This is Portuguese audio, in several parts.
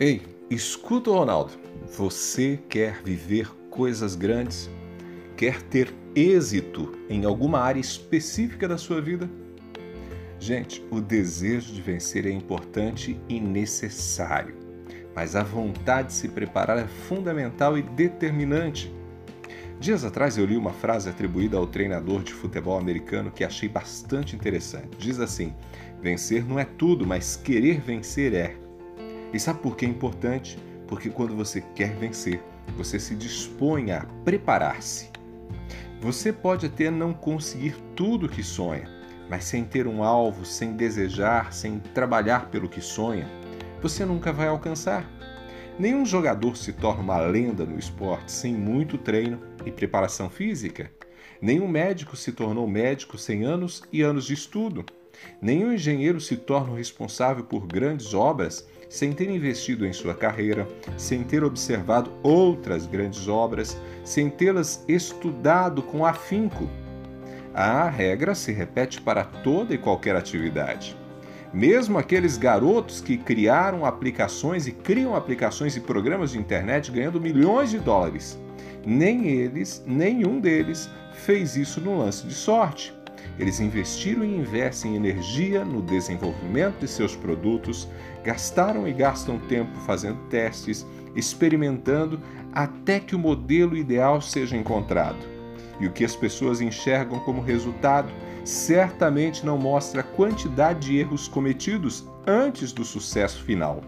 Ei, escuta o Ronaldo. Você quer viver coisas grandes? Quer ter êxito em alguma área específica da sua vida? Gente, o desejo de vencer é importante e necessário, mas a vontade de se preparar é fundamental e determinante. Dias atrás eu li uma frase atribuída ao treinador de futebol americano que achei bastante interessante. Diz assim: Vencer não é tudo, mas querer vencer é. E sabe por que é importante? Porque quando você quer vencer, você se dispõe a preparar-se. Você pode até não conseguir tudo o que sonha, mas sem ter um alvo, sem desejar, sem trabalhar pelo que sonha, você nunca vai alcançar. Nenhum jogador se torna uma lenda no esporte sem muito treino e preparação física. Nenhum médico se tornou médico sem anos e anos de estudo. Nenhum engenheiro se torna responsável por grandes obras sem ter investido em sua carreira, sem ter observado outras grandes obras, sem tê-las estudado com afinco. A regra se repete para toda e qualquer atividade. Mesmo aqueles garotos que criaram aplicações e criam aplicações e programas de internet ganhando milhões de dólares, nem eles, nenhum deles fez isso no lance de sorte. Eles investiram e investem energia no desenvolvimento de seus produtos, gastaram e gastam tempo fazendo testes, experimentando até que o modelo ideal seja encontrado. E o que as pessoas enxergam como resultado certamente não mostra a quantidade de erros cometidos antes do sucesso final.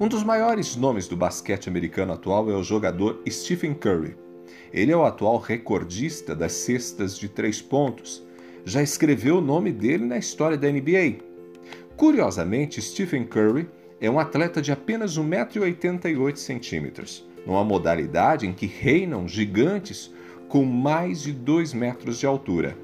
Um dos maiores nomes do basquete americano atual é o jogador Stephen Curry. Ele é o atual recordista das cestas de três pontos. Já escreveu o nome dele na história da NBA. Curiosamente, Stephen Curry é um atleta de apenas 1,88m, numa modalidade em que reinam gigantes com mais de 2 metros de altura.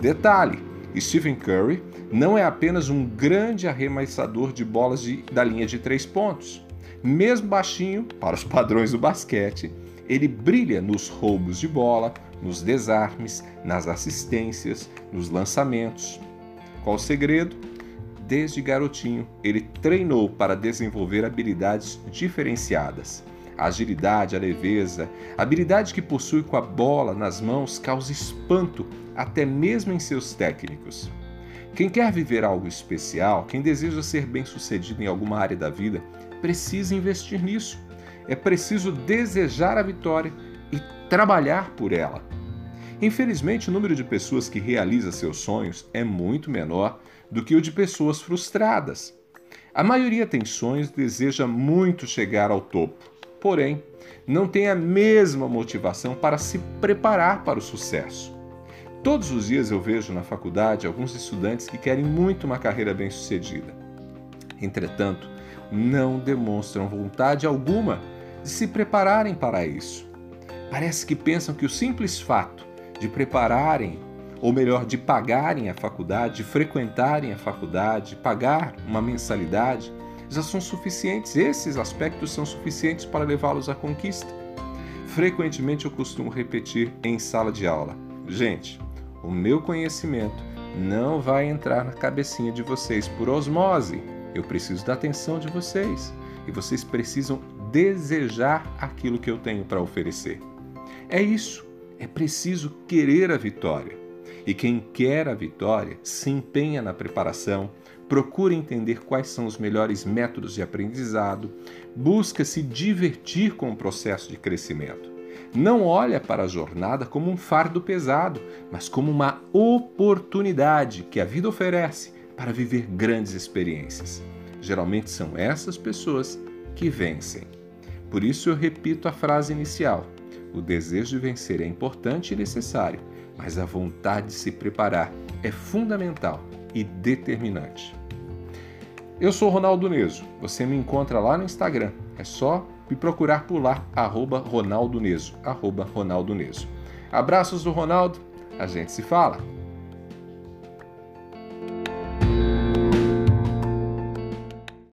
Detalhe: Stephen Curry não é apenas um grande arremessador de bolas de, da linha de três pontos. Mesmo baixinho, para os padrões do basquete, ele brilha nos roubos de bola, nos desarmes, nas assistências, nos lançamentos. Qual o segredo? Desde garotinho, ele treinou para desenvolver habilidades diferenciadas. A agilidade, a leveza, a habilidade que possui com a bola nas mãos causa espanto até mesmo em seus técnicos. Quem quer viver algo especial, quem deseja ser bem-sucedido em alguma área da vida, precisa investir nisso é preciso desejar a vitória e trabalhar por ela. Infelizmente, o número de pessoas que realiza seus sonhos é muito menor do que o de pessoas frustradas. A maioria tem sonhos e deseja muito chegar ao topo, porém, não tem a mesma motivação para se preparar para o sucesso. Todos os dias eu vejo na faculdade alguns estudantes que querem muito uma carreira bem-sucedida. Entretanto, não demonstram vontade alguma de se prepararem para isso. Parece que pensam que o simples fato de prepararem, ou melhor, de pagarem a faculdade, de frequentarem a faculdade, pagar uma mensalidade, já são suficientes. Esses aspectos são suficientes para levá-los à conquista. Frequentemente eu costumo repetir em sala de aula: gente, o meu conhecimento não vai entrar na cabecinha de vocês por osmose. Eu preciso da atenção de vocês e vocês precisam desejar aquilo que eu tenho para oferecer. É isso, é preciso querer a vitória. E quem quer a vitória se empenha na preparação, procura entender quais são os melhores métodos de aprendizado, busca se divertir com o processo de crescimento. Não olha para a jornada como um fardo pesado, mas como uma oportunidade que a vida oferece para viver grandes experiências. Geralmente são essas pessoas que vencem. Por isso eu repito a frase inicial: o desejo de vencer é importante e necessário, mas a vontade de se preparar é fundamental e determinante. Eu sou Ronaldo Neso. Você me encontra lá no Instagram. É só me procurar por lá, arroba Ronaldo Neso, arroba Ronaldo Neso. Abraços do Ronaldo. A gente se fala.